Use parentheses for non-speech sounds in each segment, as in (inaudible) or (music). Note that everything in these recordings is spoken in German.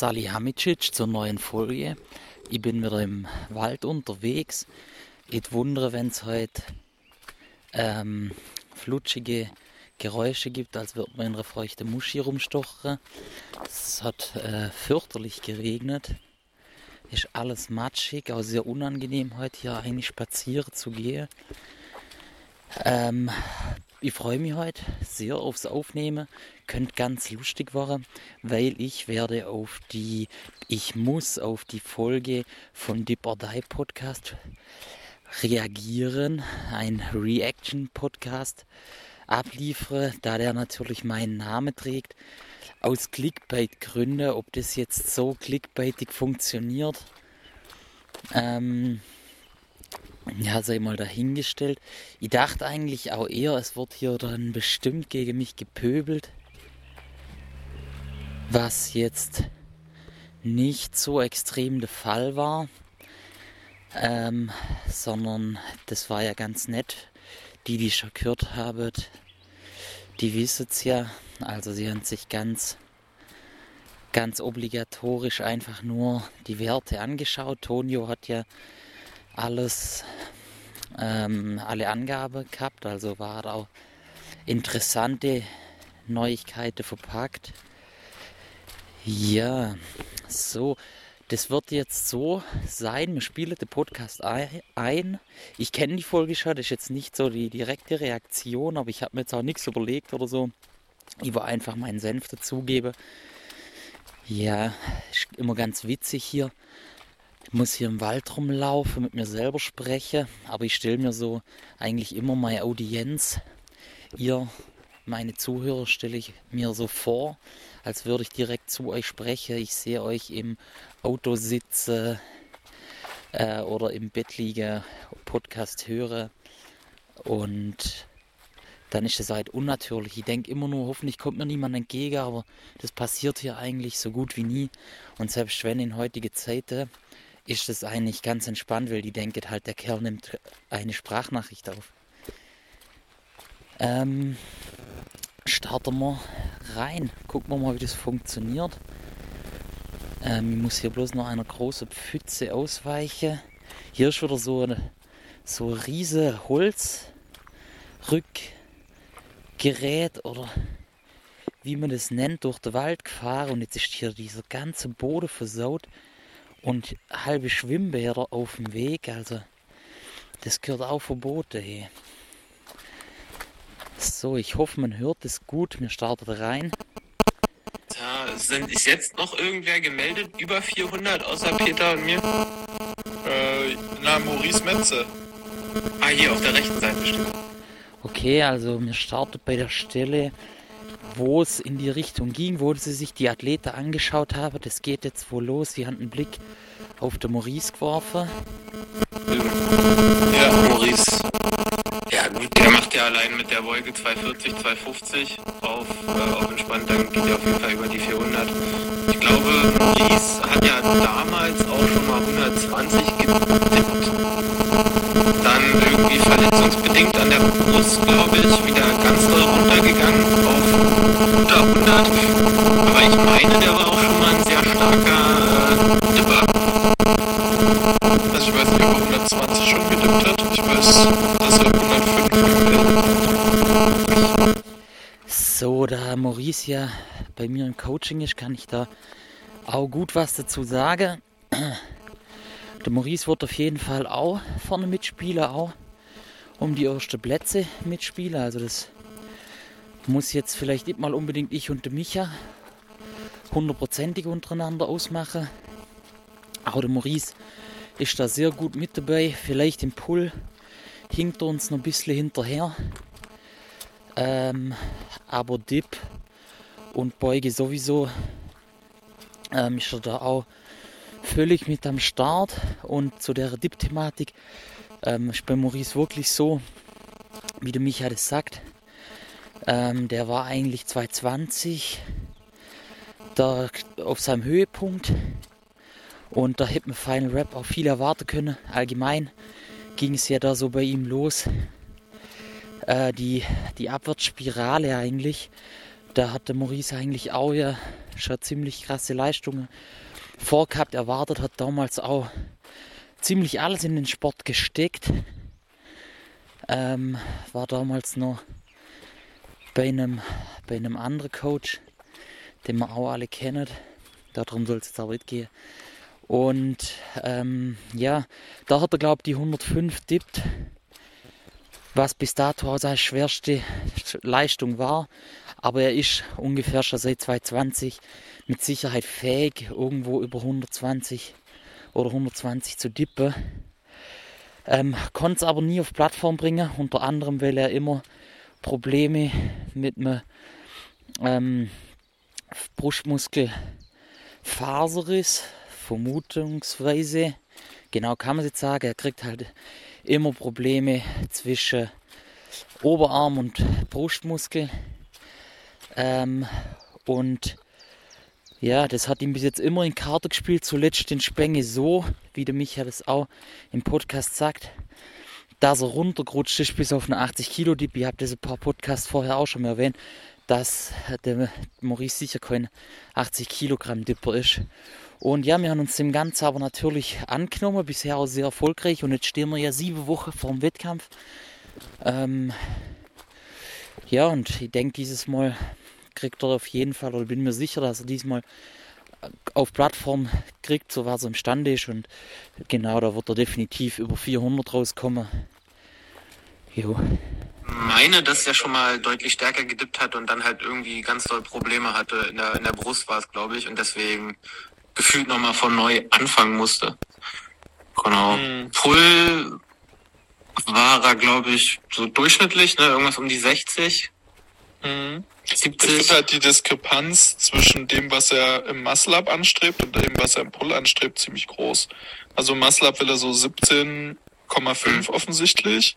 Sali Hamicic zur neuen Folge. Ich bin wieder im Wald unterwegs. Ich wundere, wenn es heute ähm, flutschige Geräusche gibt, als würde man in einer feuchten Muschi rumstochern. Es hat äh, fürchterlich geregnet. Ist alles matschig, auch sehr unangenehm heute hier eigentlich spazieren zu gehen. Ähm, ich freue mich heute sehr aufs Aufnehmen. Könnte ganz lustig werden, weil ich werde auf die, ich muss auf die Folge von Dip or Die Podcast reagieren. Ein Reaction-Podcast abliefere, da der natürlich meinen Namen trägt. Aus Clickbait-Gründen, ob das jetzt so clickbaitig funktioniert. Ähm, ja, sei mal dahingestellt. Ich dachte eigentlich auch eher, es wird hier dann bestimmt gegen mich gepöbelt. Was jetzt nicht so extrem der Fall war. Ähm, sondern das war ja ganz nett. Die, die schon gehört haben, die wissen es ja. Also sie haben sich ganz, ganz obligatorisch einfach nur die Werte angeschaut. Tonio hat ja alles, ähm, alle Angaben gehabt, also war auch interessante Neuigkeiten verpackt. Ja, so, das wird jetzt so sein, wir spielen den Podcast ein. Ich kenne die Folge schon, das ist jetzt nicht so die direkte Reaktion, aber ich habe mir jetzt auch nichts überlegt oder so. Ich will einfach meinen Senf dazugeben. Ja, ist immer ganz witzig hier. Ich muss hier im Wald rumlaufen, mit mir selber sprechen, aber ich stelle mir so eigentlich immer meine Audienz, ihr, meine Zuhörer, stelle ich mir so vor, als würde ich direkt zu euch sprechen. Ich sehe euch im Auto sitzen äh, oder im Bett liegen, Podcast höre und dann ist das halt unnatürlich. Ich denke immer nur, hoffentlich kommt mir niemand entgegen, aber das passiert hier eigentlich so gut wie nie. Und selbst wenn in heutigen Zeiten ist es eigentlich ganz entspannt, weil die denken halt, der Kerl nimmt eine Sprachnachricht auf. Ähm, starten wir rein. Gucken wir mal, wie das funktioniert. Ähm, ich muss hier bloß noch einer großen Pfütze ausweichen. Hier ist wieder so ein so riese Holzrückgerät oder wie man das nennt, durch den Wald gefahren und jetzt ist hier dieser ganze Boden versaut und halbe Schwimmbäder auf dem Weg. Also das gehört auch verboten. Hey. So, ich hoffe, man hört es gut. Wir starten rein. Ja, sind, ist jetzt noch irgendwer gemeldet? Über 400 außer Peter und mir? Äh, na, Maurice Metze. Ah, hier auf der rechten Seite steht. Okay, also wir starten bei der Stelle, wo es in die Richtung ging, wo sie sich die Athleten angeschaut haben. Das geht jetzt wohl los. Sie haben einen Blick auf den Maurice geworfen. Ja, Maurice. Ja gut, der macht ja allein mit der Wolke 240, 250 auf, äh, auf entspannt, dann geht er auf jeden Fall über die 400. Ich glaube, Maurice hat ja damals auch schon mal 120 getippt. Dann irgendwie verletzungsbedingt an der Brust, glaube ich, wieder ganz doll runtergegangen auf unter 100. Aber ich meine, der war auch schon mal ein sehr starker äh, Dipper. Also ich weiß nicht, ob er 120 schon gedippt hat. Ich weiß, dass er 105 So, Maurice ja bei mir im Coaching ist, kann ich da auch gut was dazu sagen. (clears throat) Der Maurice wird auf jeden Fall auch vorne mitspielen, auch um die ersten Plätze mitspielen. Also das muss jetzt vielleicht nicht mal unbedingt ich und der Micha hundertprozentig untereinander ausmachen. Aber der Maurice ist da sehr gut mit dabei. Vielleicht im Pull hinkt er uns noch ein bisschen hinterher. Ähm, aber Dip und Beuge sowieso ähm, ist er da auch völlig mit am Start. Und zu der Dip-Thematik ähm, ist bei Maurice wirklich so, wie der Micha das sagt. Ähm, der war eigentlich 220 da auf seinem Höhepunkt und da hätte man Final Rap auch viel erwarten können. Allgemein ging es ja da so bei ihm los. Äh, die, die Abwärtsspirale eigentlich da hatte Maurice eigentlich auch ja schon ziemlich krasse Leistungen vorgehabt, erwartet, hat damals auch ziemlich alles in den Sport gesteckt. Ähm, war damals noch bei einem, bei einem anderen Coach, den wir auch alle kennen. Darum soll es jetzt auch nicht gehen. Und ähm, ja, da hat er, glaube ich, die 105 dippt, was bis dato auch seine schwerste Leistung war. Aber er ist ungefähr schon seit 2020 mit Sicherheit fähig, irgendwo über 120 oder 120 zu dippen. Ähm, Konnte es aber nie auf Plattform bringen, unter anderem, weil er immer Probleme mit einem ähm, Brustmuskelfaserriss, vermutungsweise, genau kann man es jetzt sagen, er kriegt halt immer Probleme zwischen Oberarm und Brustmuskel. Ähm, und ja, das hat ihm bis jetzt immer in Karte gespielt, zuletzt den Spenge so, wie der Micha das auch im Podcast sagt, dass er runtergerutscht ist bis auf eine 80 Kilo Dip. Ihr habt das ein paar Podcasts vorher auch schon mal erwähnt, dass der Maurice sicher kein 80 Kilogramm Dipper ist. Und ja, wir haben uns dem Ganzen aber natürlich angenommen, bisher auch sehr erfolgreich. Und jetzt stehen wir ja sieben Wochen vor dem Wettkampf. Ähm, ja, und ich denke, dieses Mal kriegt er auf jeden Fall, oder bin mir sicher, dass er diesmal auf Plattform kriegt, so was er imstande ist. Und genau, da wird er definitiv über 400 rauskommen. Jo. Meine, dass er schon mal deutlich stärker gedippt hat und dann halt irgendwie ganz doll Probleme hatte. In der, in der Brust war es, glaube ich, und deswegen gefühlt nochmal von neu anfangen musste. Genau. Mhm. Pull war er, glaube ich, so durchschnittlich, ne? irgendwas um die 60. Mhm. 70. Ich finde halt die Diskrepanz zwischen dem, was er im Muscle-Up anstrebt und dem, was er im Pull anstrebt, ziemlich groß. Also im Muscle-Up will er so 17,5 mhm. offensichtlich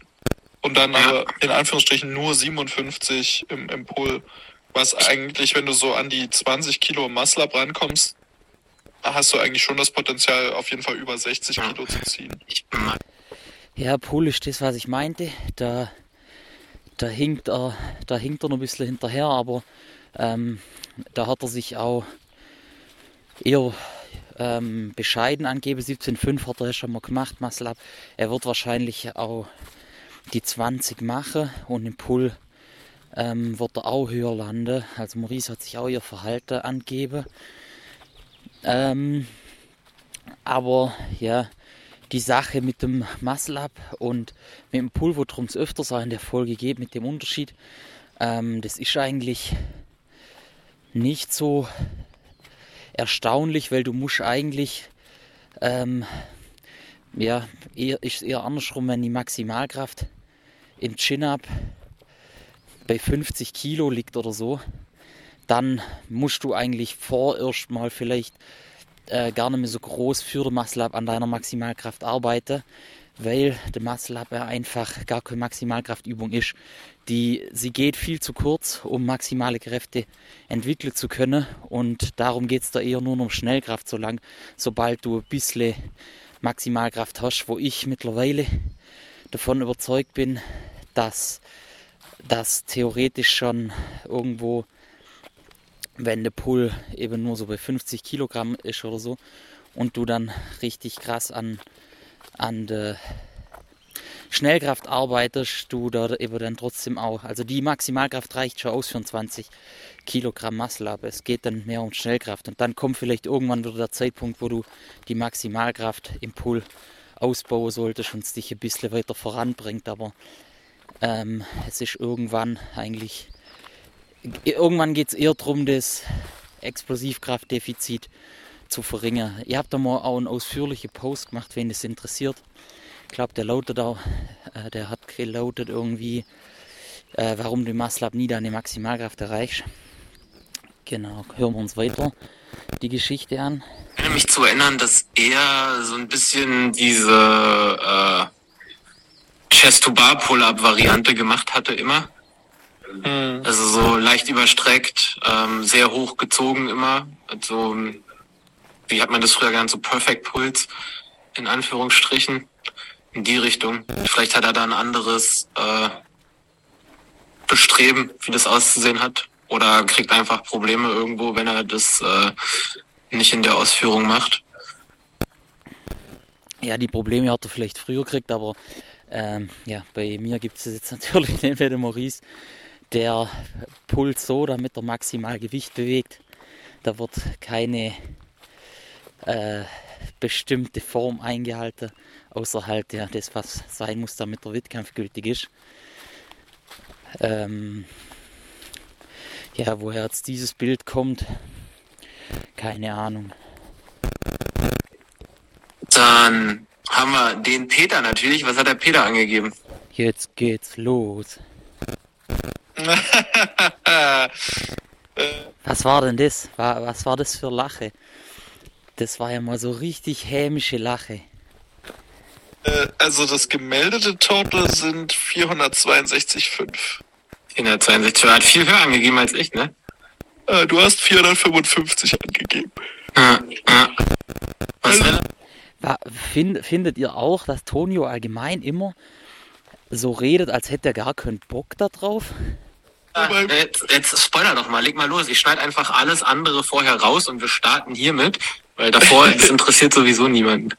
und dann ja. aber in Anführungsstrichen nur 57 im, im Pull. Was eigentlich, wenn du so an die 20 Kilo im Muscle-Up rankommst, hast du eigentlich schon das Potenzial, auf jeden Fall über 60 Kilo zu ziehen. Ja, Pull ist das, was ich meinte. Da da hinkt er, da hinkt er noch ein bisschen hinterher, aber ähm, da hat er sich auch eher ähm, bescheiden angegeben. 17,5 hat er ja schon mal gemacht, Muscle Er wird wahrscheinlich auch die 20 machen und im Pull ähm, wird er auch höher landen. Also Maurice hat sich auch ihr Verhalten angegeben. Ähm, aber ja, die Sache mit dem Muscle Up und mit dem Pull, worum es öfters auch in der Folge geht, mit dem Unterschied, ähm, das ist eigentlich nicht so erstaunlich, weil du musst eigentlich, ähm, ja, eher, ist eher andersrum, wenn die Maximalkraft im Chin-Up bei 50 Kilo liegt oder so, dann musst du eigentlich vorerst mal vielleicht äh, gar nicht mehr so groß für den Muscle Up an deiner Maximalkraft arbeiten, weil der Muscle Up ja einfach gar keine Maximalkraftübung ist. Die, sie geht viel zu kurz, um maximale Kräfte entwickeln zu können und darum geht es da eher nur um Schnellkraft, solange, sobald du ein bisschen Maximalkraft hast, wo ich mittlerweile davon überzeugt bin, dass das theoretisch schon irgendwo wenn der Pull eben nur so bei 50 Kilogramm ist oder so und du dann richtig krass an, an der Schnellkraft arbeitest, du da eben dann trotzdem auch. Also die Maximalkraft reicht schon aus für 20 Kilogramm Muscle aber es geht dann mehr um Schnellkraft und dann kommt vielleicht irgendwann wieder der Zeitpunkt, wo du die Maximalkraft im Pull ausbauen solltest und es dich ein bisschen weiter voranbringt, aber ähm, es ist irgendwann eigentlich irgendwann geht es eher darum, das Explosivkraftdefizit zu verringern. Ihr habt da mal auch einen ausführlichen Post gemacht, wen das interessiert. Ich glaube, der lautet auch, äh, der hat gelautet irgendwie, äh, warum du Maslab nie deine Maximalkraft erreichst. Genau, hören wir uns weiter die Geschichte an. Ich erinnere mich zu erinnern, dass er so ein bisschen diese äh, Chest-to-Bar-Pull-Up-Variante gemacht hatte immer. Mhm. Also so leicht überstreckt, ähm, sehr hoch gezogen immer. Also, wie hat man das früher genannt, so Perfect Puls in Anführungsstrichen. In die Richtung. Vielleicht hat er da ein anderes äh, Bestreben, wie das auszusehen hat. oder kriegt einfach Probleme irgendwo, wenn er das äh, nicht in der Ausführung macht. Ja, die Probleme hat er vielleicht früher gekriegt, aber ähm, ja, bei mir gibt es jetzt (laughs) natürlich neben der Maurice, der Puls so, damit er maximal Gewicht bewegt. Da wird keine äh, bestimmte Form eingehalten, außer halt ja, das, was sein muss, damit der Wettkampf gültig ist. Ähm, ja, woher jetzt dieses Bild kommt, keine Ahnung. Dann haben wir den Peter natürlich. Was hat der Peter angegeben? Jetzt geht's los. (laughs) was war denn das? Was war das für Lache? Das war ja mal so richtig hämische Lache. Äh, also das gemeldete Total sind 462,5. 462, er hat viel höher angegeben als ich, ne? Äh, du hast 455 angegeben. Ja, ja. Was also, Find, findet ihr auch, dass Tonio allgemein immer so redet, als hätte er gar keinen Bock da drauf? Ja, jetzt, jetzt spoiler doch mal, leg mal los. Ich schneide einfach alles andere vorher raus und wir starten hiermit, weil davor das (laughs) interessiert sowieso niemanden.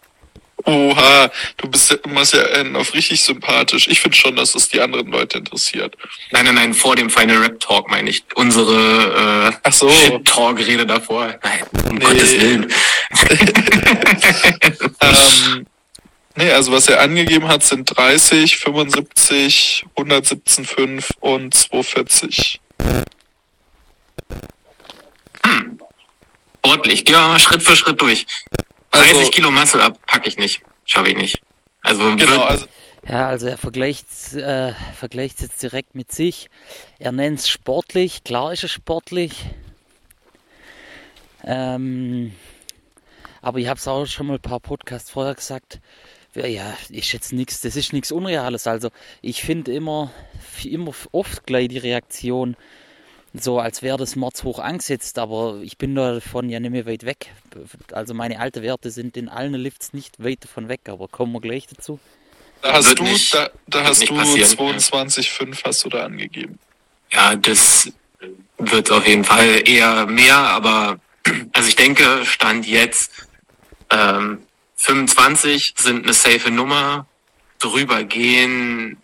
Oha, du bist ja immer sehr äh, auf richtig sympathisch. Ich finde schon, dass es die anderen Leute interessiert. Nein, nein, nein, vor dem Final Rap Talk meine ich. Unsere äh, Ach so. Talk-Rede davor. Nein, um nee. Gottes Willen. (laughs) (laughs) ähm, nee, also was er angegeben hat, sind 30, 75, 117,5 und 240. Hm. Ordentlich. Gehen wir mal Schritt für Schritt durch. 30 also, Kilo Muscle ab, packe ich nicht. Schaffe ich nicht. Also, genau, also ja, also er vergleicht äh, vergleicht jetzt direkt mit sich. Er nennt es sportlich, klar ist es sportlich. Ähm, aber ich habe es auch schon mal ein paar Podcasts vorher gesagt. Ja, ist jetzt nichts, das ist nichts Unreales. Also ich finde immer, immer oft gleich die Reaktion, so als wäre das Mords hoch angesetzt, aber ich bin davon ja nicht mehr weit weg. Also meine alten Werte sind in allen Lifts nicht weit davon weg, aber kommen wir gleich dazu. Da hast du, nicht, da, da hast du 22,5 hast du da angegeben. Ja, das wird auf jeden Fall eher mehr, aber also ich denke, Stand jetzt ähm, 25 sind eine safe Nummer. Drüber gehen,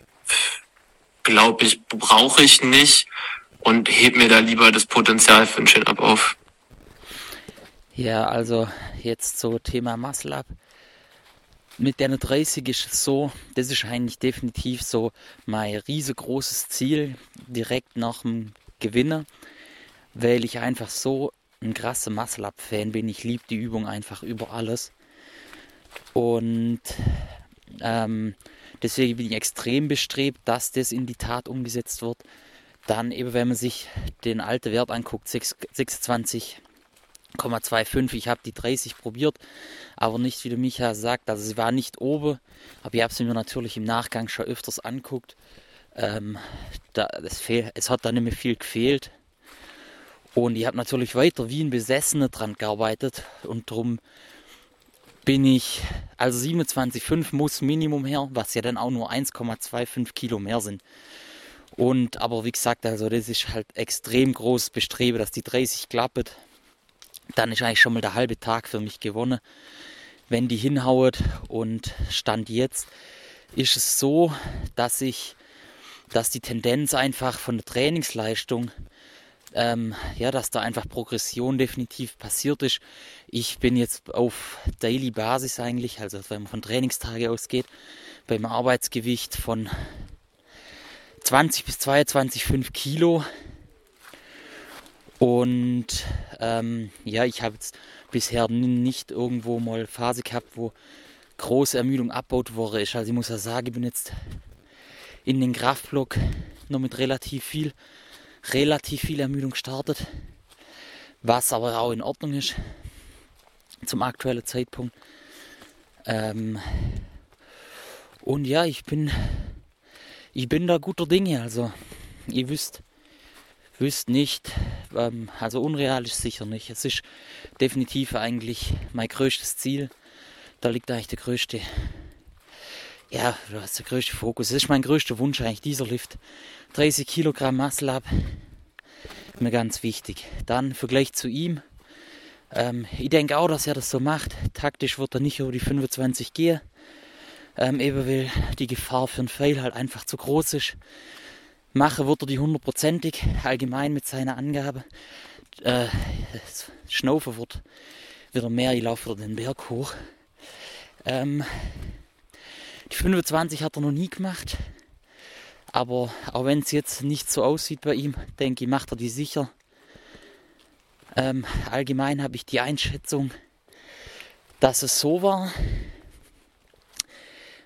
glaube ich, brauche ich nicht und heb mir da lieber das Potenzial für einen Chin-Up auf. Ja, also jetzt so Thema Muscle Up. Mit der 30 ist es so, das ist eigentlich definitiv so mein riesengroßes Ziel direkt nach dem Gewinner, weil ich einfach so ein krasser Muscle Up Fan bin. Ich liebe die Übung einfach über alles. Und ähm, deswegen bin ich extrem bestrebt, dass das in die Tat umgesetzt wird. Dann eben, wenn man sich den alten Wert anguckt, 26,25. Ich habe die 30 probiert, aber nicht, wie der Micha sagt. Also sie war nicht oben, aber ich habe sie mir natürlich im Nachgang schon öfters anguckt. Ähm, da, fehl, es hat da nicht mehr viel gefehlt. Und ich habe natürlich weiter wie ein Besessener dran gearbeitet und darum bin ich, also 27,5 muss Minimum her, was ja dann auch nur 1,25 Kilo mehr sind. Und aber wie gesagt, also das ist halt extrem groß Bestreben, dass die 30 klappt. Dann ist eigentlich schon mal der halbe Tag für mich gewonnen, wenn die hinhaut. Und Stand jetzt ist es so, dass ich, dass die Tendenz einfach von der Trainingsleistung, ähm, ja, dass da einfach Progression definitiv passiert ist. Ich bin jetzt auf Daily Basis eigentlich, also wenn man von Trainingstage ausgeht, beim Arbeitsgewicht von 20 bis 22, 5 Kilo. Und ähm, ja, ich habe jetzt bisher nicht irgendwo mal Phase gehabt, wo große Ermüdung abbaut wurde ist. Also ich muss ja sagen, ich bin jetzt in den Kraftblock noch mit relativ viel, relativ viel Ermüdung gestartet. Was aber auch in Ordnung ist zum aktuellen Zeitpunkt. Ähm, und ja, ich bin ich bin da guter Dinge. Also, ihr wisst, wisst nicht, ähm, also unrealistisch sicher nicht. Es ist definitiv eigentlich mein größtes Ziel. Da liegt eigentlich der größte, ja, du hast der größte Fokus. Das ist mein größter Wunsch eigentlich, dieser Lift. 30 Kilogramm Muscle Up mir ganz wichtig. Dann im Vergleich zu ihm. Ähm, ich denke auch, dass er das so macht. Taktisch wird er nicht über die 25 gehen. Ähm, eben weil die Gefahr für einen Fail halt einfach zu groß ist. Mache wird er die hundertprozentig, allgemein mit seiner Angabe. Äh, Schnaufen wird wieder mehr, ich laufe wieder den Berg hoch. Ähm, die 25 hat er noch nie gemacht. Aber auch wenn es jetzt nicht so aussieht bei ihm, denke ich, macht er die sicher. Ähm, allgemein habe ich die Einschätzung, dass es so war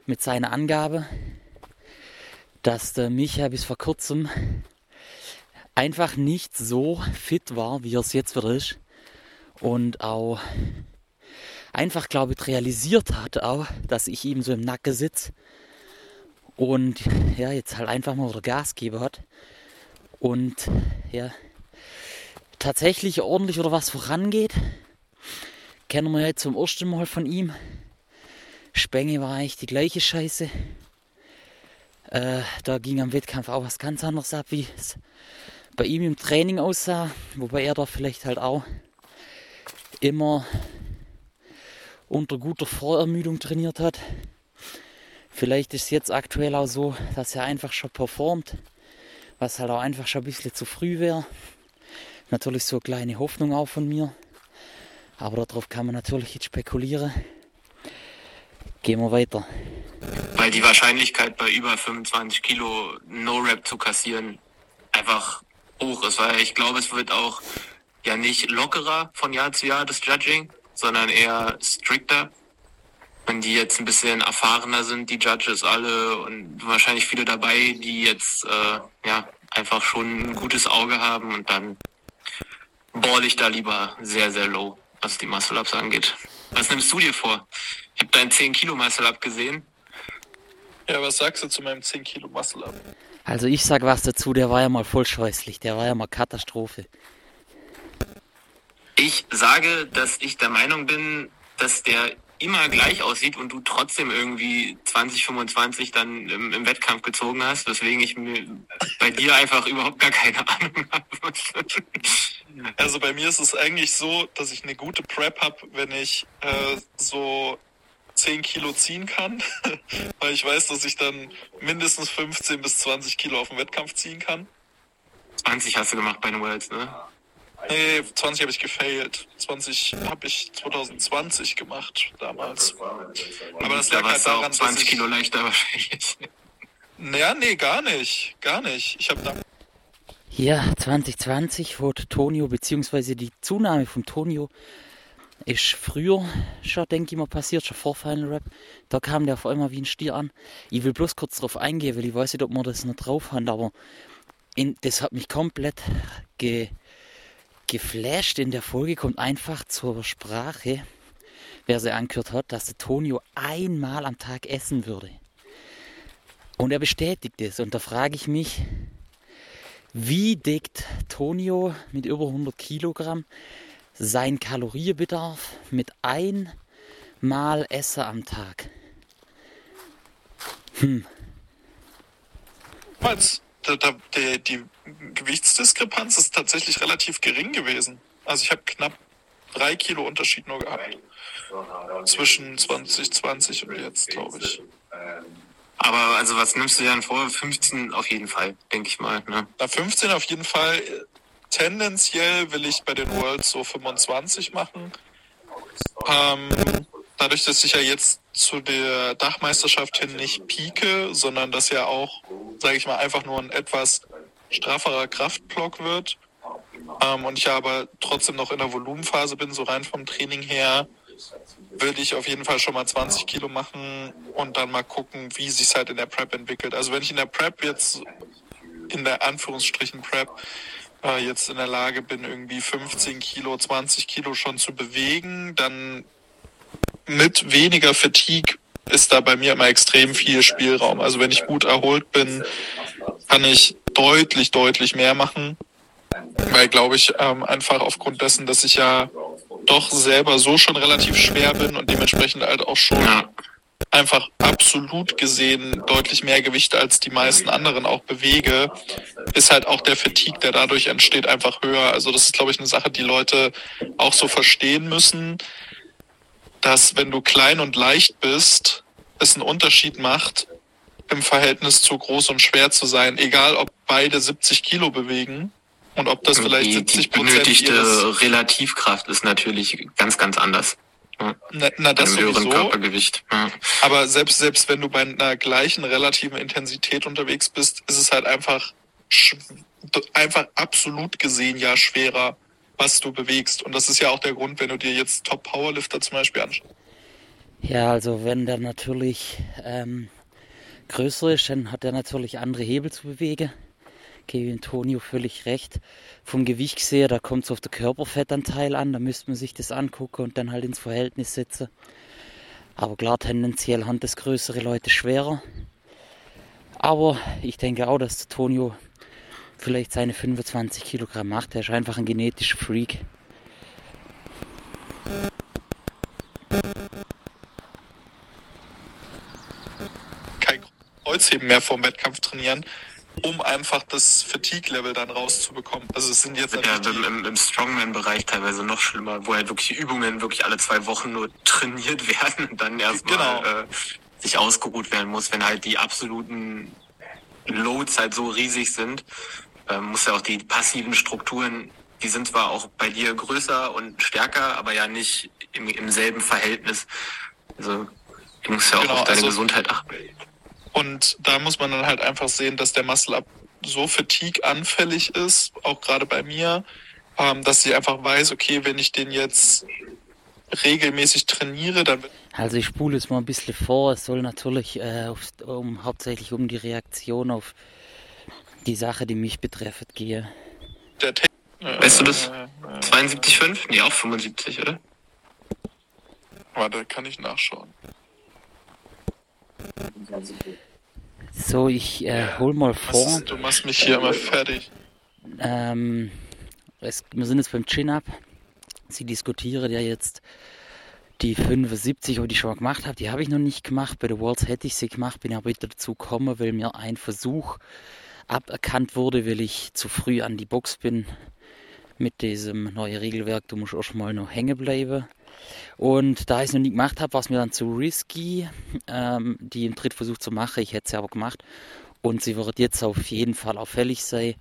mit seiner Angabe, dass der Micha bis vor kurzem einfach nicht so fit war, wie er es jetzt wieder ist. Und auch einfach, glaube ich, realisiert hat auch, dass ich ihm so im Nacken sitze. Und ja, jetzt halt einfach mal wieder Gas geben hat. Und ja, tatsächlich ordentlich oder was vorangeht. Kennen wir jetzt zum ersten Mal von ihm. Spenge war eigentlich die gleiche Scheiße. Äh, da ging am Wettkampf auch was ganz anderes ab, wie es bei ihm im Training aussah. Wobei er da vielleicht halt auch immer unter guter Vorermüdung trainiert hat. Vielleicht ist es jetzt aktuell auch so, dass er einfach schon performt, was halt auch einfach schon ein bisschen zu früh wäre. Natürlich so eine kleine Hoffnung auch von mir. Aber darauf kann man natürlich jetzt spekulieren. Gehen wir weiter. Weil die Wahrscheinlichkeit bei über 25 Kilo No-Rap zu kassieren einfach hoch ist. Weil ich glaube, es wird auch ja nicht lockerer von Jahr zu Jahr, das Judging, sondern eher strikter. Wenn die jetzt ein bisschen erfahrener sind, die Judges alle und wahrscheinlich viele dabei, die jetzt äh, ja einfach schon ein gutes Auge haben und dann ball ich da lieber sehr, sehr low, was die Muscle-Ups angeht. Was nimmst du dir vor? Ich habe dein 10 Kilo Muscle-Up gesehen. Ja, was sagst du zu meinem 10 Kilo Muscle-Up? Also ich sag was dazu, der war ja mal voll scheußlich, der war ja mal Katastrophe. Ich sage, dass ich der Meinung bin, dass der immer gleich aussieht und du trotzdem irgendwie 2025 dann im, im Wettkampf gezogen hast, weswegen ich mir bei dir einfach überhaupt gar keine (laughs) Ahnung habe. Also bei mir ist es eigentlich so, dass ich eine gute Prep habe, wenn ich äh, so 10 Kilo ziehen kann, (laughs) weil ich weiß, dass ich dann mindestens 15 bis 20 Kilo auf dem Wettkampf ziehen kann. 20 hast du gemacht bei den Worlds, ne? Nee, 20 habe ich gefailt. 20 habe ich 2020 gemacht damals. Aber das lag da halt daran, 20 ich, Kilo leichter (laughs) wahrscheinlich. Naja, nee, gar nicht. Gar nicht. Ich habe da. Ja, 2020 wurde Tonio, beziehungsweise die Zunahme von Tonio ist früher schon, denke ich mal, passiert, schon vor Final Rap. Da kam der auf einmal wie ein Stier an. Ich will bloß kurz darauf eingehen, weil ich weiß nicht, ob wir das noch drauf haben, aber in, das hat mich komplett ge, geflasht. In der Folge kommt einfach zur Sprache, wer sie angehört hat, dass der Tonio einmal am Tag essen würde. Und er bestätigt es. Und da frage ich mich, wie deckt Tonio mit über 100 Kilogramm seinen Kalorienbedarf mit einmal Essen am Tag? Hm. Was? Die, die Gewichtsdiskrepanz ist tatsächlich relativ gering gewesen. Also ich habe knapp drei Kilo Unterschied nur gehabt. Zwischen 2020 und jetzt, glaube ich. Aber also was nimmst du dir dann vor? 15 auf jeden Fall, denke ich mal. Ne? Na, 15 auf jeden Fall. Tendenziell will ich bei den Worlds so 25 machen. Ähm, dadurch, dass ich ja jetzt zu der Dachmeisterschaft hin nicht pieke, sondern dass ja auch, sage ich mal, einfach nur ein etwas strafferer Kraftblock wird. Ähm, und ich aber trotzdem noch in der Volumenphase bin, so rein vom Training her, würde ich auf jeden Fall schon mal 20 Kilo machen und dann mal gucken, wie sich halt in der Prep entwickelt. Also wenn ich in der Prep jetzt, in der Anführungsstrichen Prep, äh, jetzt in der Lage bin, irgendwie 15 Kilo, 20 Kilo schon zu bewegen, dann mit weniger Fatigue ist da bei mir immer extrem viel Spielraum. Also wenn ich gut erholt bin, kann ich deutlich, deutlich mehr machen. Weil, glaube ich, ähm, einfach aufgrund dessen, dass ich ja doch selber so schon relativ schwer bin und dementsprechend halt auch schon einfach absolut gesehen deutlich mehr Gewicht als die meisten anderen auch bewege, ist halt auch der Fatigue, der dadurch entsteht, einfach höher. Also das ist, glaube ich, eine Sache, die Leute auch so verstehen müssen, dass wenn du klein und leicht bist, es einen Unterschied macht, im Verhältnis zu groß und schwer zu sein, egal ob beide 70 Kilo bewegen und ob das vielleicht die, 70 Prozent Die benötigte Relativkraft ist natürlich ganz, ganz anders. Ja. Na, na das sowieso. Körpergewicht. Ja. Aber selbst, selbst wenn du bei einer gleichen relativen Intensität unterwegs bist, ist es halt einfach, einfach absolut gesehen ja schwerer, was du bewegst. Und das ist ja auch der Grund, wenn du dir jetzt Top Powerlifter zum Beispiel anschaust. Ja, also wenn der natürlich ähm, größer ist, dann hat er natürlich andere Hebel zu bewegen gebe Antonio völlig recht. Vom Gewicht gesehen, da kommt es auf den Körperfettanteil an, da müsste man sich das angucken und dann halt ins Verhältnis setzen. Aber klar, tendenziell haben das größere Leute schwerer. Aber ich denke auch, dass Tonio vielleicht seine 25 Kilogramm macht. Er ist einfach ein genetischer Freak. Kein Kreuzheben mehr vom Wettkampf trainieren um einfach das Fatigue-Level dann rauszubekommen. Also es sind jetzt ja, im, im Strongman-Bereich teilweise noch schlimmer, wo halt wirklich die Übungen wirklich alle zwei Wochen nur (laughs) trainiert werden und dann erstmal genau. äh, sich ausgeruht werden muss, wenn halt die absoluten Loads halt so riesig sind, äh, muss ja auch die passiven Strukturen, die sind zwar auch bei dir größer und stärker, aber ja nicht im, im selben Verhältnis. Also du musst ja auch genau, auf deine also, Gesundheit achten. Und da muss man dann halt einfach sehen, dass der Muscle-Up so fatigue-anfällig ist, auch gerade bei mir, ähm, dass ich einfach weiß, okay, wenn ich den jetzt regelmäßig trainiere, dann Also ich spule jetzt mal ein bisschen vor. Es soll natürlich äh, auf, um, hauptsächlich um die Reaktion auf die Sache, die mich betreffend gehe. Der äh, weißt du das? Äh, 72,5? Nee, auch 75, oder? Warte, kann ich nachschauen. So, ich äh, hol mal vor. du machst mich hier immer fertig. Ähm, es, wir sind jetzt beim Chin-Up. Sie diskutieren ja jetzt die 75, die ich schon mal gemacht habe. Die habe ich noch nicht gemacht. Bei den Worlds hätte ich sie gemacht, bin aber wieder dazu gekommen, weil mir ein Versuch aberkannt wurde, weil ich zu früh an die Box bin mit diesem neuen Regelwerk. Du musst auch schon mal noch hängen bleiben. Und da ich es noch nie gemacht habe, war es mir dann zu risky, ähm, die im Drittversuch zu machen. Ich hätte es aber gemacht. Und sie wird jetzt auf jeden Fall auffällig sein.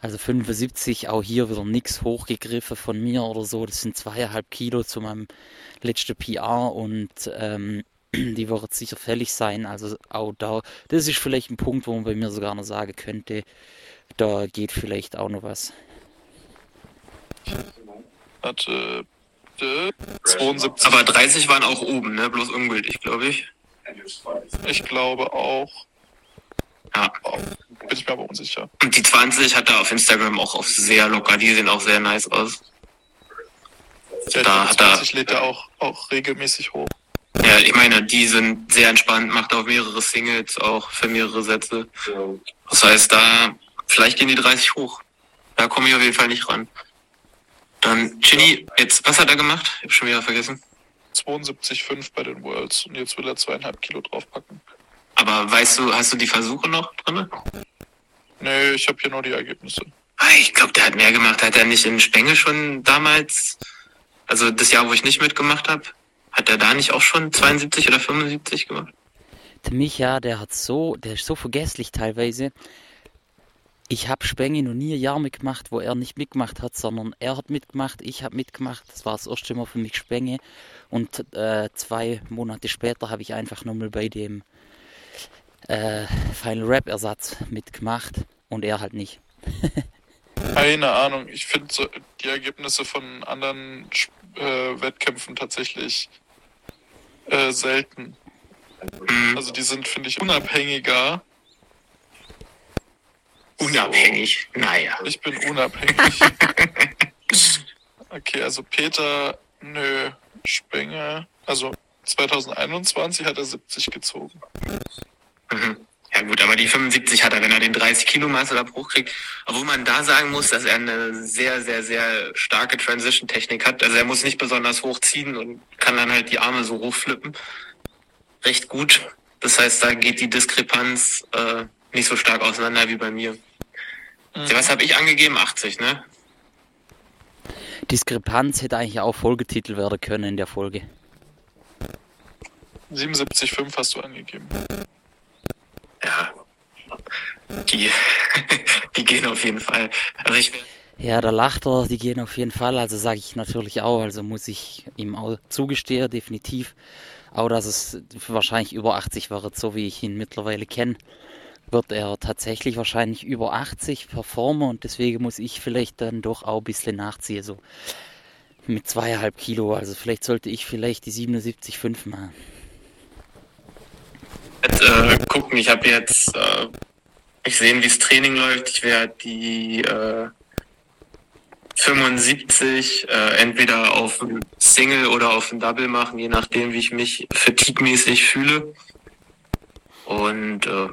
Also 75, auch hier wieder nichts hochgegriffen von mir oder so. Das sind zweieinhalb Kilo zu meinem letzten PR und ähm, die wird sicher fällig sein. Also auch da, das ist vielleicht ein Punkt, wo man bei mir sogar noch sagen könnte, da geht vielleicht auch noch was. Warte, 72. Aber 30 waren auch oben, ne? Bloß ungültig, glaube ich. Ich glaube auch. Ja. Bin ich mir aber unsicher. Und die 20 hat er auf Instagram auch auf sehr locker. Die sehen auch sehr nice aus. Ja, da hat 20 lädt er auch, auch regelmäßig hoch. Ja, ich meine, die sind sehr entspannt, macht auch mehrere Singles, auch für mehrere Sätze. Das heißt, da, vielleicht gehen die 30 hoch. Da komme ich auf jeden Fall nicht ran. Dann, Chini, jetzt, was hat er gemacht? Ich hab schon wieder vergessen. 72,5 bei den Worlds und jetzt will er zweieinhalb Kilo draufpacken. Aber weißt du, hast du die Versuche noch drin? Nee, ich habe hier nur die Ergebnisse. Ich glaube, der hat mehr gemacht. Hat er nicht in Spenge schon damals, also das Jahr, wo ich nicht mitgemacht habe, hat er da nicht auch schon 72 oder 75 gemacht? Der Micha, der hat so, der ist so vergesslich teilweise. Ich habe Spenge noch nie ein Jahr mitgemacht, wo er nicht mitgemacht hat, sondern er hat mitgemacht, ich habe mitgemacht. Das war das erste Mal für mich Spenge. Und äh, zwei Monate später habe ich einfach nochmal bei dem äh, Final Rap Ersatz mitgemacht und er halt nicht. (laughs) Keine Ahnung. Ich finde so die Ergebnisse von anderen äh, Wettkämpfen tatsächlich äh, selten. Mhm. Also die sind, finde ich, unabhängiger Unabhängig, naja. Ich bin unabhängig. (laughs) okay, also Peter, nö, Spenge, also 2021 hat er 70 gezogen. Mhm. Ja gut, aber die 75 hat er, wenn er den 30 Kilo Masselabbruch kriegt. Obwohl man da sagen muss, dass er eine sehr, sehr, sehr starke Transition-Technik hat. Also er muss nicht besonders hoch ziehen und kann dann halt die Arme so hochflippen. recht gut. Das heißt, da geht die Diskrepanz äh, nicht so stark auseinander wie bei mir. Mhm. Was habe ich angegeben? 80, ne? Diskrepanz hätte eigentlich auch Folgetitel werden können in der Folge. 77,5 hast du angegeben. Ja. Die, (laughs) die gehen auf jeden Fall. Also ich, ja, da lacht er, die gehen auf jeden Fall. Also sage ich natürlich auch. Also muss ich ihm auch zugestehen, definitiv. Auch dass es wahrscheinlich über 80 wäre, so wie ich ihn mittlerweile kenne, wird er tatsächlich wahrscheinlich über 80 performen und deswegen muss ich vielleicht dann doch auch ein bisschen nachziehen, so mit zweieinhalb Kilo. Also vielleicht sollte ich vielleicht die 77,5 machen. Jetzt, äh, gucken, ich habe jetzt, äh, ich sehe, wie das Training läuft. Ich werde die äh, 75 äh, entweder auf ein Single oder auf ein Double machen, je nachdem, wie ich mich fatigue-mäßig fühle. Und äh,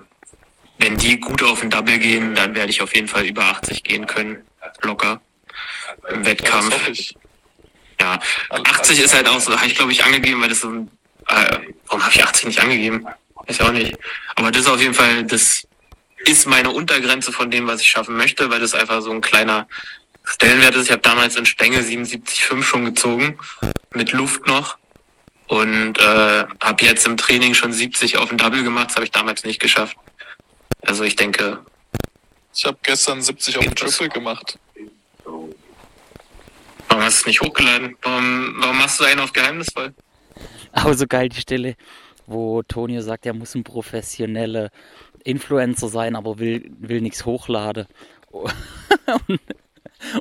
wenn die gut auf ein Double gehen, dann werde ich auf jeden Fall über 80 gehen können. Locker. Im Wettkampf. Ja, 80 ist halt auch so, habe ich glaube ich angegeben, weil das so ein, äh, warum habe ich 80 nicht angegeben? Weiß auch nicht. Aber das ist auf jeden Fall, das ist meine Untergrenze von dem, was ich schaffen möchte, weil das einfach so ein kleiner Stellenwert ist. Ich habe damals in Stänge 77,5 schon gezogen, mit Luft noch. Und äh, habe jetzt im Training schon 70 auf ein Double gemacht, das habe ich damals nicht geschafft. Also ich denke. Ich habe gestern 70 auf ein Triple gemacht. Warum hast du es nicht hochgeladen? Warum, warum machst du einen auf geheimnisvoll? Aber so geil die Stelle, wo Tonio sagt, er muss ein professioneller Influencer sein, aber will, will nichts hochladen. (laughs)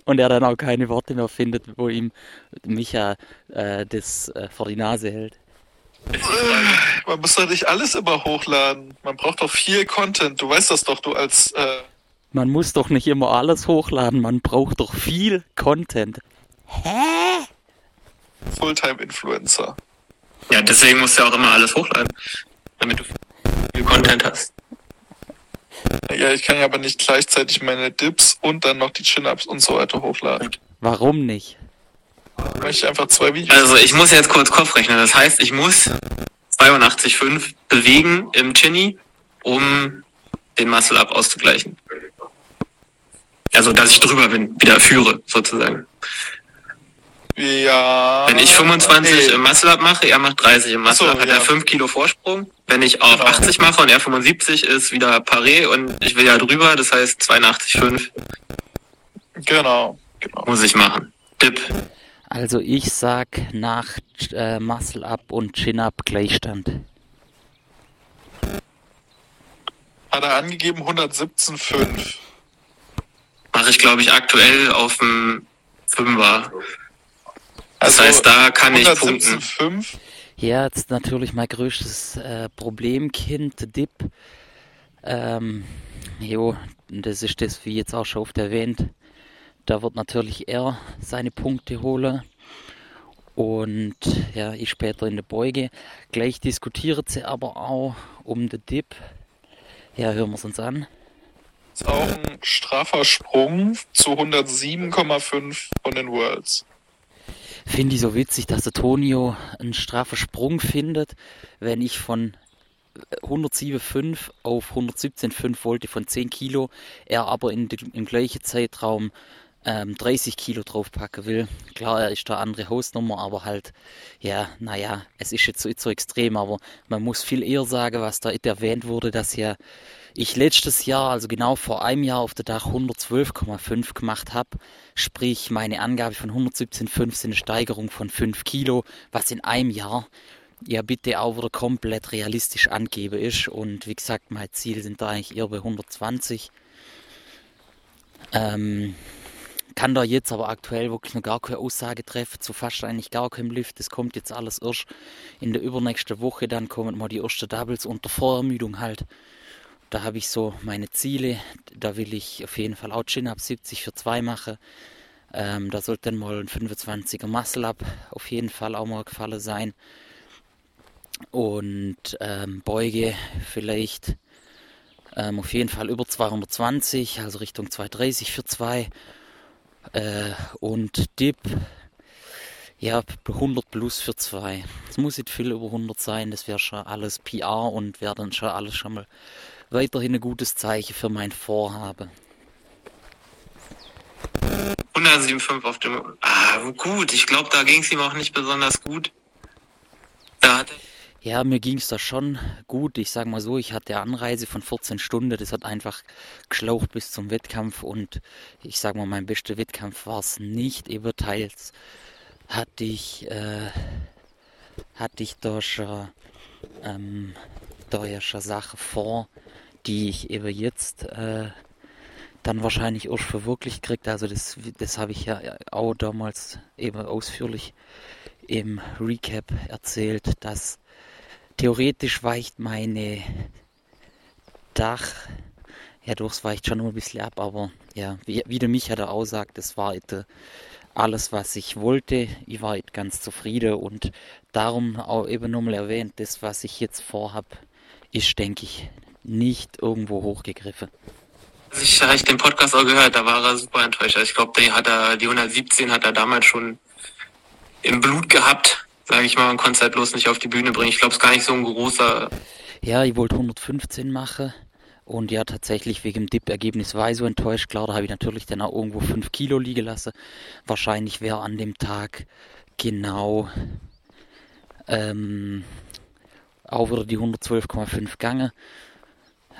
und er dann auch keine Worte mehr findet, wo ihm Micha äh, das äh, vor die Nase hält. Man muss doch nicht alles immer hochladen. Man braucht doch viel Content. Du weißt das doch, du als. Äh man muss doch nicht immer alles hochladen. Man braucht doch viel Content. Hä? Fulltime-Influencer. Ja, deswegen musst du ja auch immer alles hochladen. Damit du viel Content hast. Ja, ich kann ja aber nicht gleichzeitig meine Dips und dann noch die Chin-Ups und so weiter hochladen. Warum nicht? Weil ich einfach zwei Videos. Also ich muss jetzt kurz Kopf rechnen. Das heißt, ich muss 82,5 bewegen im Chinny, um den Muscle-Up auszugleichen. Also, dass ich drüber bin, wieder führe, sozusagen. Ja. Wenn ich 25 nee. im Muscle-Up mache, er macht 30 im Muscle-Up, so, hat ja. er 5 Kilo Vorsprung. Wenn ich auf genau. 80 mache und er 75 ist wieder Paré und ich will ja drüber, das heißt 82,5. Genau, genau. Muss ich machen. Dip. Also ich sag nach äh, Muscle Up und Chin Up Gleichstand. Hat er angegeben 117,5. Mache ich glaube ich aktuell auf dem Fünfer. Das also heißt, da kann ich punkten. 5. Ja, jetzt natürlich mein größtes äh, Problemkind, Dip. Ähm, jo, das ist das, wie jetzt auch schon oft erwähnt. Da wird natürlich er seine Punkte holen. Und ja, ich später in der Beuge. Gleich diskutiert sie aber auch um den Dip. Ja, hören wir es uns an. Das ist auch ein straffer Sprung zu 107,5 von den Worlds. Finde ich so witzig, dass der Tonio einen straffen Sprung findet, wenn ich von 107,5 auf 117,5 wollte von 10 Kilo, er aber in dem, im gleichen Zeitraum ähm, 30 Kilo draufpacken will. Klar, er ist da andere Hausnummer, aber halt, ja, naja, es ist jetzt so, so extrem, aber man muss viel eher sagen, was da erwähnt wurde, dass ja ich letztes Jahr, also genau vor einem Jahr auf der Dach 112,5 gemacht habe. Sprich, meine Angabe von 117,5 sind eine Steigerung von 5 Kilo, was in einem Jahr ja bitte auch wieder komplett realistisch angeben ist. Und wie gesagt, mein Ziel sind da eigentlich eher bei 120. Ähm, kann da jetzt aber aktuell wirklich noch gar keine Aussage treffen, zu fast eigentlich gar keinem Lift. Das kommt jetzt alles erst in der übernächsten Woche, dann kommen mal die ersten Doubles unter Vorermüdung halt. Da habe ich so meine Ziele. Da will ich auf jeden Fall auch Chin-Up 70 für 2 machen. Ähm, da sollte dann mal ein 25er Muscle-Up auf jeden Fall auch mal gefallen sein. Und ähm, Beuge vielleicht ähm, auf jeden Fall über 220, also Richtung 230 für 2. Äh, und Dip, Ja, 100 plus für zwei. Es muss nicht viel über 100 sein, das wäre schon alles PR und wäre dann schon alles schon mal weiterhin ein gutes Zeichen für mein Vorhaben. 107,5 auf dem. Ah, gut. Ich glaube, da ging es ihm auch nicht besonders gut. Da hat ja, mir ging es da schon gut. Ich sage mal so, ich hatte Anreise von 14 Stunden. Das hat einfach geschlaucht bis zum Wettkampf. Und ich sage mal, mein bester Wettkampf war es nicht. Ebenteils hatte ich, äh, hatte ich da schon, ähm, da ja schon Sachen vor, die ich eben jetzt äh, dann wahrscheinlich erst verwirklicht kriegt. Also das, das habe ich ja auch damals eben ausführlich im Recap erzählt, dass theoretisch weicht meine Dach, ja durchs weicht schon noch ein bisschen ab, aber ja, wie, wie der Micha da auch sagt, das war alles, was ich wollte. Ich war ganz zufrieden und darum auch eben nochmal erwähnt, das, was ich jetzt vorhab, ist, denke ich, nicht irgendwo hochgegriffen. Ich habe den Podcast auch gehört, da war er super enttäuscht. Also ich glaube, die 117 hat er damals schon im Blut gehabt, sage ich mal, man konnte es halt bloß nicht auf die Bühne bringen. Ich glaube, es ist gar nicht so ein großer. Ja, ich wollte 115 machen. Und ja, tatsächlich wegen dem Dip-Ergebnis war ich so enttäuscht. Klar, da habe ich natürlich dann auch irgendwo 5 Kilo liegen lassen. Wahrscheinlich wäre an dem Tag genau ähm, auch wieder die 112,5 Gange.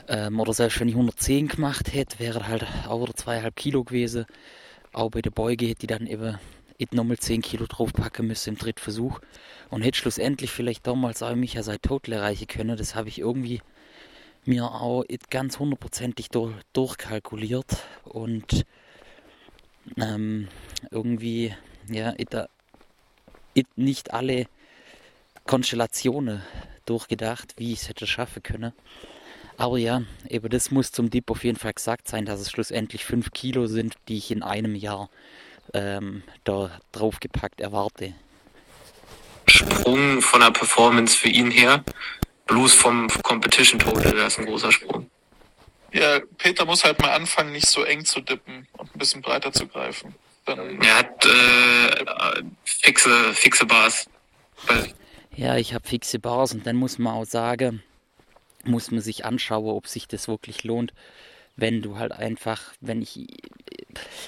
Ähm, oder selbst wenn ich 110 gemacht hätte, wäre halt auch wieder zweieinhalb Kilo gewesen. Auch bei der Beuge hätte ich dann eben nochmal 10 Kilo draufpacken müssen im dritten Versuch. Und hätte schlussendlich vielleicht damals auch mich ja seit Total erreichen können. Das habe ich irgendwie mir auch ganz hundertprozentig durch, durchkalkuliert. Und ähm, irgendwie, ja, ich, nicht alle Konstellationen durchgedacht, wie ich es hätte schaffen können. Aber ja, eben das muss zum Dip auf jeden Fall gesagt sein, dass es schlussendlich 5 Kilo sind, die ich in einem Jahr ähm, da draufgepackt erwarte. Sprung von der Performance für ihn her, bloß vom Competition Total, das ist ein großer Sprung. Ja, Peter muss halt mal anfangen, nicht so eng zu dippen und ein bisschen breiter zu greifen. Dann er hat äh, fixe, fixe Bars. Ja, ich habe fixe Bars und dann muss man auch sagen, muss man sich anschauen, ob sich das wirklich lohnt, wenn du halt einfach, wenn ich,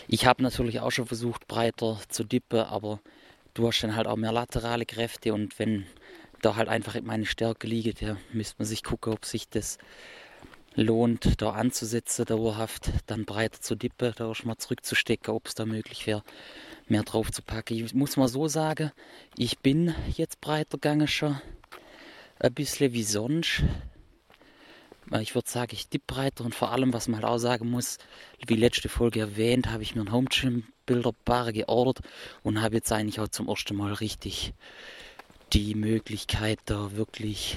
ich habe natürlich auch schon versucht, breiter zu dippen, aber du hast dann halt auch mehr laterale Kräfte und wenn da halt einfach meine Stärke liegt, ja, müsste man sich gucken, ob sich das lohnt, da anzusetzen, dauerhaft, dann breiter zu dippen, da auch mal zurückzustecken, ob es da möglich wäre, mehr drauf zu packen. Ich muss mal so sagen, ich bin jetzt breiter gegangen schon, ein bisschen wie sonst ich würde sagen, ich dipp breiter und vor allem, was man halt auch sagen muss, wie letzte Folge erwähnt, habe ich mir einen Home Gym Builder Bar geordert und habe jetzt eigentlich auch zum ersten Mal richtig die Möglichkeit, da wirklich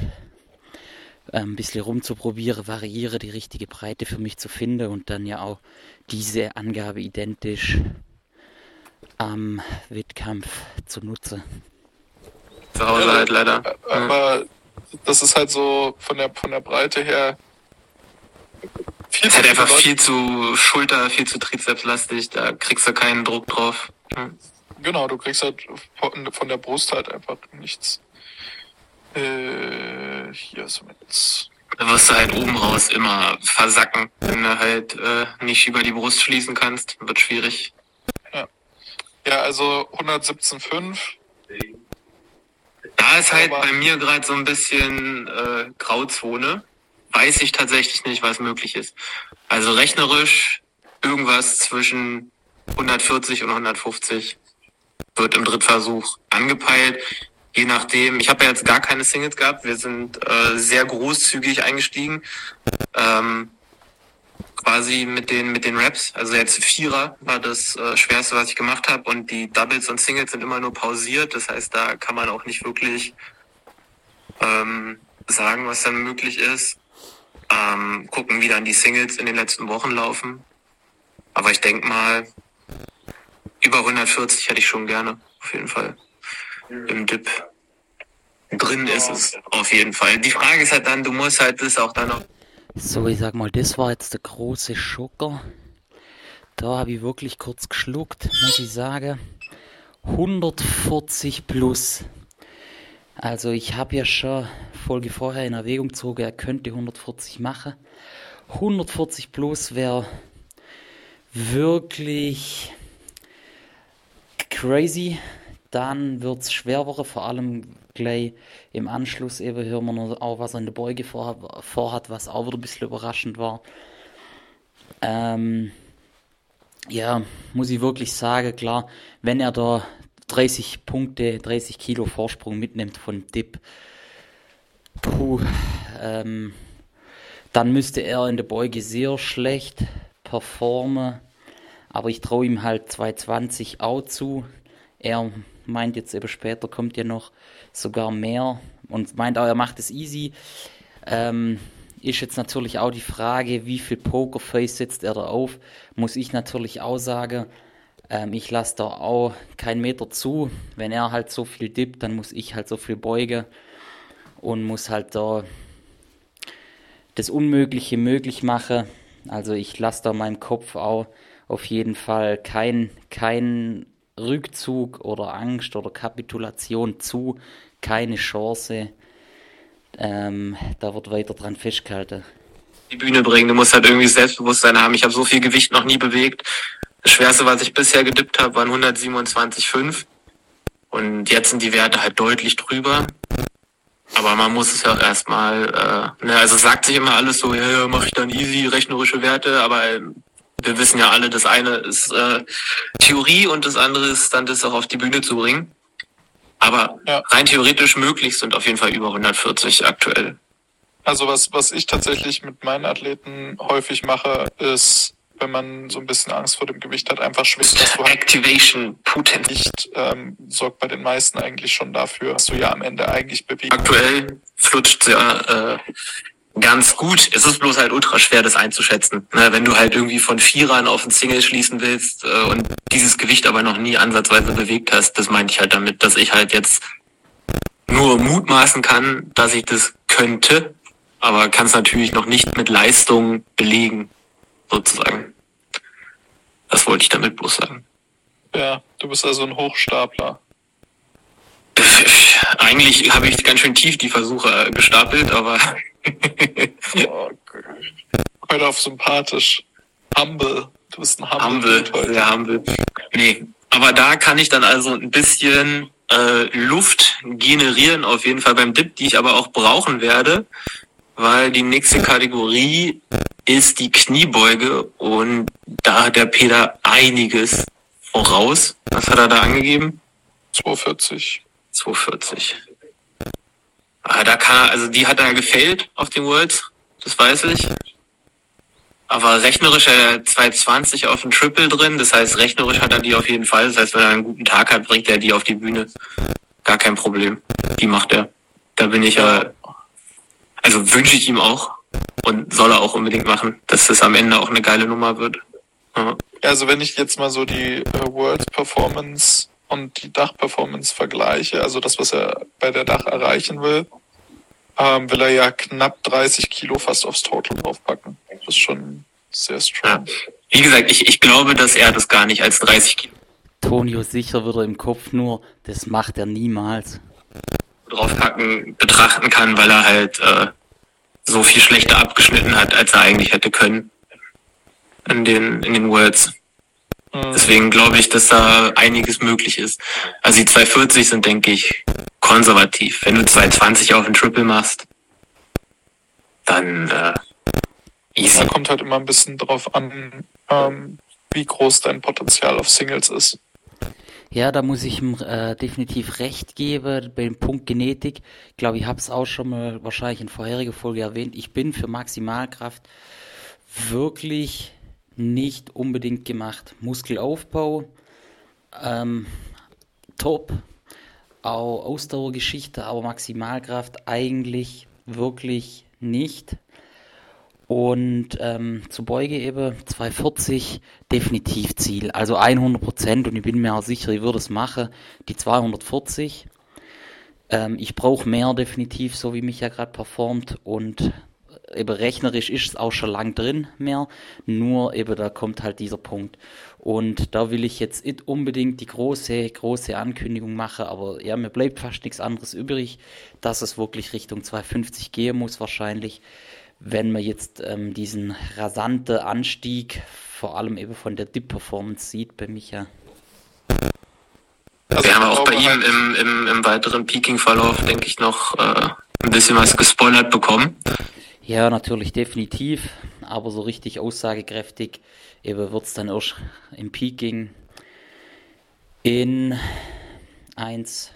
ähm, ein bisschen rumzuprobieren, variiere die richtige Breite für mich zu finden und dann ja auch diese Angabe identisch am Wettkampf zu nutzen. Zu Hause halt leider. Aber das ist halt so von der, von der Breite her. Viel ist halt einfach Leute. viel zu Schulter, viel zu Trizepslastig, da kriegst du keinen Druck drauf. Hm. Genau, du kriegst halt von, von der Brust halt einfach nichts. Äh, hier ist jetzt. Da wirst du halt oben raus immer versacken. Wenn du halt äh, nicht über die Brust schließen kannst, wird schwierig. Ja, ja also 117,5 da ist halt bei mir gerade so ein bisschen äh, Grauzone. Weiß ich tatsächlich nicht, was möglich ist. Also rechnerisch irgendwas zwischen 140 und 150 wird im Drittversuch angepeilt. Je nachdem, ich habe ja jetzt gar keine Singles gehabt. Wir sind äh, sehr großzügig eingestiegen. Ähm, quasi mit den mit den Raps. Also jetzt Vierer war das äh, Schwerste, was ich gemacht habe und die Doubles und Singles sind immer nur pausiert. Das heißt, da kann man auch nicht wirklich ähm, sagen, was dann möglich ist. Ähm, gucken, wie dann die Singles in den letzten Wochen laufen. Aber ich denke mal, über 140 hätte ich schon gerne, auf jeden Fall. Im Dip. Drin ist es, auf jeden Fall. Die Frage ist halt dann, du musst halt das auch dann noch so, ich sag mal, das war jetzt der große Schocker. Da habe ich wirklich kurz geschluckt, muss ich sagen. 140 plus. Also ich habe ja schon Folge vorher in Erwägung gezogen, er könnte 140 machen. 140 plus wäre wirklich crazy. Dann wird es schwerer, vor allem gleich im Anschluss eben hören wir noch auch, was er in der Beuge vorhat, vorhat was auch wieder ein bisschen überraschend war. Ähm, ja, muss ich wirklich sagen, klar, wenn er da 30 Punkte, 30 Kilo Vorsprung mitnimmt von Dip, puh, ähm, dann müsste er in der Beuge sehr schlecht performen. Aber ich traue ihm halt 220 auch zu. Er meint jetzt eben später kommt ja noch sogar mehr und meint auch, er macht es easy. Ähm, ist jetzt natürlich auch die Frage, wie viel Pokerface setzt er da auf. Muss ich natürlich auch sagen, ähm, ich lasse da auch keinen Meter zu. Wenn er halt so viel dippt, dann muss ich halt so viel beugen und muss halt da das Unmögliche möglich machen. Also ich lasse da meinem Kopf auch auf jeden Fall kein, kein Rückzug oder Angst oder Kapitulation zu, keine Chance. Ähm, da wird weiter dran festgehalten. Die Bühne bringen, du musst halt irgendwie Selbstbewusstsein haben. Ich habe so viel Gewicht noch nie bewegt. Das Schwerste, was ich bisher gedippt habe, waren 127,5. Und jetzt sind die Werte halt deutlich drüber. Aber man muss es ja erstmal, äh, ne, also sagt sich immer alles so, ja, ja mache ich dann easy, rechnerische Werte, aber wir wissen ja alle, das eine ist äh, Theorie und das andere ist dann das auch auf die Bühne zu bringen. Aber ja. rein theoretisch möglich sind auf jeden Fall über 140 aktuell. Also was, was ich tatsächlich mit meinen Athleten häufig mache, ist, wenn man so ein bisschen Angst vor dem Gewicht hat, einfach halt Activation Putin. Nicht, ähm, sorgt bei den meisten eigentlich schon dafür, dass du ja am Ende eigentlich bewegst. Aktuell flutscht ja äh, ganz gut. Es ist bloß halt ultra schwer, das einzuschätzen. Ne, wenn du halt irgendwie von Vierern auf ein Single schließen willst äh, und dieses Gewicht aber noch nie ansatzweise bewegt hast, das meinte ich halt damit, dass ich halt jetzt nur mutmaßen kann, dass ich das könnte, aber kann es natürlich noch nicht mit Leistung belegen, sozusagen. Das wollte ich damit bloß sagen. Ja, du bist also ein Hochstapler. Eigentlich habe ich ganz schön tief die Versuche gestapelt, aber (laughs) oh, heute auf sympathisch. Humble. Du bist ein Humble. Humble, sehr humble. Nee, aber da kann ich dann also ein bisschen äh, Luft generieren, auf jeden Fall beim Dip, die ich aber auch brauchen werde, weil die nächste Kategorie ist die Kniebeuge und da hat der Peter einiges voraus. Was hat er da angegeben? 240. 240. Ah, da kann er, also die hat er gefällt auf den Worlds, das weiß ich. Aber rechnerisch hat er 220 auf dem Triple drin, das heißt rechnerisch hat er die auf jeden Fall. Das heißt, wenn er einen guten Tag hat, bringt er die auf die Bühne. Gar kein Problem. Die macht er. Da bin ich ja, also wünsche ich ihm auch und soll er auch unbedingt machen, dass das am Ende auch eine geile Nummer wird. Ja. Also wenn ich jetzt mal so die äh, World Performance und die Dachperformance vergleiche, also das, was er bei der Dach erreichen will, ähm, will er ja knapp 30 Kilo fast aufs Total draufpacken. Das ist schon sehr strong. Ja. Wie gesagt, ich, ich glaube, dass er das gar nicht als 30 Kilo. Tonio sicher wieder im Kopf nur, das macht er niemals. Draufpacken betrachten kann, weil er halt äh, so viel schlechter abgeschnitten hat, als er eigentlich hätte können. In den, in den Worlds. Mhm. Deswegen glaube ich, dass da einiges möglich ist. Also die 240 sind, denke ich, konservativ. Wenn du 220 auf ein Triple machst, dann äh, easy. Da kommt halt immer ein bisschen drauf an, ähm, wie groß dein Potenzial auf Singles ist. Ja, da muss ich ihm äh, definitiv recht geben bei dem Punkt Genetik. Ich glaube, ich habe es auch schon mal wahrscheinlich in vorheriger Folge erwähnt. Ich bin für Maximalkraft wirklich nicht unbedingt gemacht. Muskelaufbau, ähm, top, auch Ausdauergeschichte, aber Maximalkraft eigentlich wirklich nicht. Und ähm, zur Beuge eben 240 definitiv Ziel, also 100 Prozent und ich bin mir auch sicher, ich würde es machen, die 240. Ähm, ich brauche mehr definitiv, so wie mich ja gerade performt und eben rechnerisch ist es auch schon lang drin mehr, nur eben da kommt halt dieser Punkt. Und da will ich jetzt nicht unbedingt die große, große Ankündigung machen, aber ja, mir bleibt fast nichts anderes übrig, dass es wirklich Richtung 250 gehen muss wahrscheinlich, wenn man jetzt ähm, diesen rasanten Anstieg, vor allem eben von der Dip-Performance sieht bei Micha. Also wir haben auch bei ihm im, im, im weiteren Peaking-Verlauf, denke ich, noch äh, ein bisschen was gespoilert bekommen. Ja, natürlich, definitiv. Aber so richtig aussagekräftig eben wird es dann erst im Peaking in 1,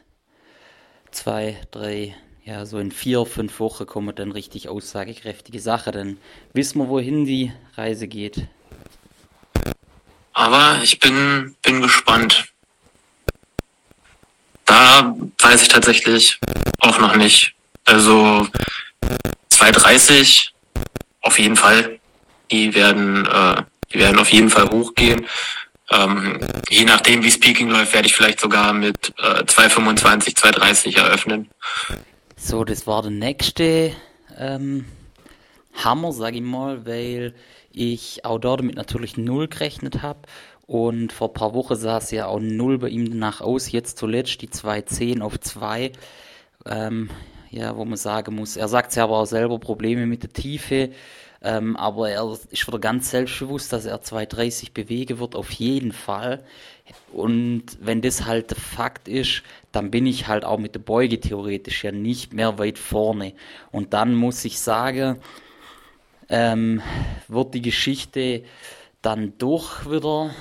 2, 3, ja, so in vier, fünf Wochen kommen dann richtig aussagekräftige Sachen. Dann wissen wir, wohin die Reise geht. Aber ich bin, bin gespannt. Da weiß ich tatsächlich auch noch nicht. Also 230 auf jeden Fall. Die werden, äh, die werden auf jeden Fall hochgehen. Ähm, je nachdem, wie Speaking läuft, werde ich vielleicht sogar mit äh, 225, 230 eröffnen. So, das war der nächste ähm, Hammer, sage ich mal, weil ich auch damit natürlich null gerechnet habe. Und vor ein paar Wochen sah es ja auch null bei ihm danach aus. Jetzt zuletzt die 210 auf 2. Ähm, ja, wo man sagen muss, er sagt ja aber auch selber Probleme mit der Tiefe. Ähm, aber er ist wieder ganz selbstbewusst, dass er 230 bewegen wird, auf jeden Fall. Und wenn das halt der Fakt ist, dann bin ich halt auch mit der Beuge theoretisch ja nicht mehr weit vorne. Und dann muss ich sagen, ähm, wird die Geschichte dann doch wieder,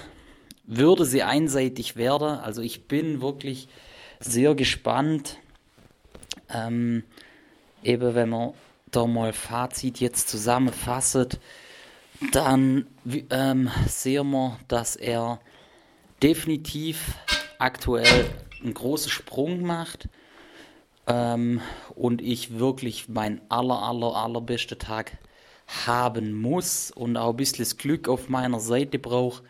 würde sie einseitig werden. Also ich bin wirklich sehr gespannt. Ähm, eben wenn man da mal Fazit jetzt zusammenfasst, dann ähm, sehen wir, dass er definitiv aktuell einen großen Sprung macht ähm, und ich wirklich meinen aller, aller, allerbesten Tag haben muss und auch ein bisschen das Glück auf meiner Seite brauche,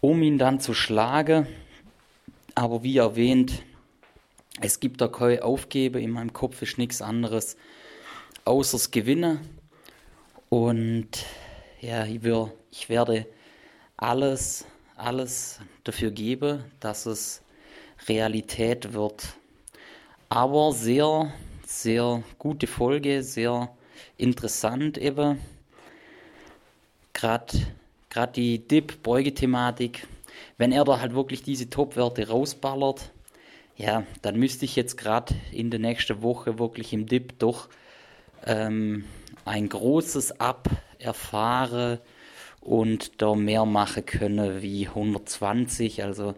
um ihn dann zu schlagen. Aber wie erwähnt, es gibt da kein Aufgeben, in meinem Kopf ist nichts anderes außer Gewinnen. Und ja, ich, will, ich werde alles, alles dafür geben, dass es Realität wird. Aber sehr, sehr gute Folge, sehr interessant eben. Gerade die Dip-Beugethematik. Wenn er da halt wirklich diese Top-Werte rausballert, ja, dann müsste ich jetzt gerade in der nächsten Woche wirklich im Dip doch ähm, ein großes Ab erfahren und da mehr machen können wie 120. Also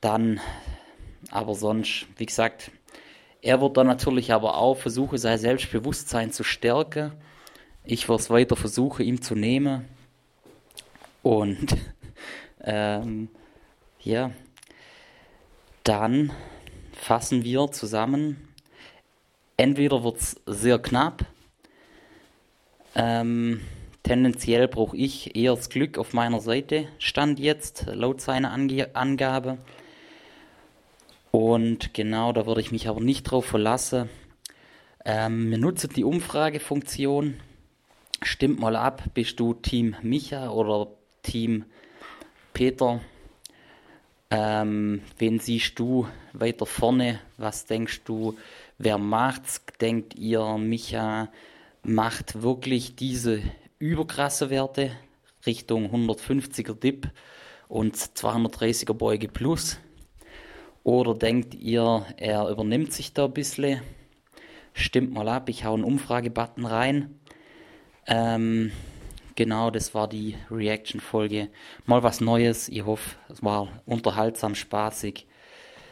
dann, aber sonst, wie gesagt, er wird dann natürlich aber auch versuchen, sein Selbstbewusstsein zu stärken. Ich werde es weiter versuchen, ihm zu nehmen. Und (laughs) ähm, ja, dann fassen wir zusammen. Entweder wird es sehr knapp. Ähm, tendenziell brauche ich eher das Glück auf meiner Seite, stand jetzt, laut seiner Ange Angabe. Und genau, da würde ich mich aber nicht drauf verlassen. Ähm, wir nutzen die Umfragefunktion. Stimmt mal ab, bist du Team Micha oder Team Peter? Ähm, wen siehst du weiter vorne? Was denkst du, wer macht's? Denkt ihr, Micha macht wirklich diese überkrasse Werte Richtung 150er Dip und 230er Beuge plus? Oder denkt ihr, er übernimmt sich da ein bisschen? Stimmt mal ab, ich hau einen Umfragebutton rein. Ähm, Genau, das war die Reaction-Folge. Mal was Neues. Ich hoffe, es war unterhaltsam, spaßig.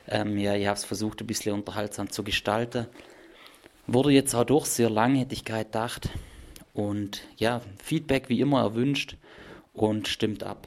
Ähm, ja, ich habe es versucht, ein bisschen unterhaltsam zu gestalten. Wurde jetzt auch durch sehr lang, hätte ich gedacht. Und ja, Feedback wie immer erwünscht und stimmt ab.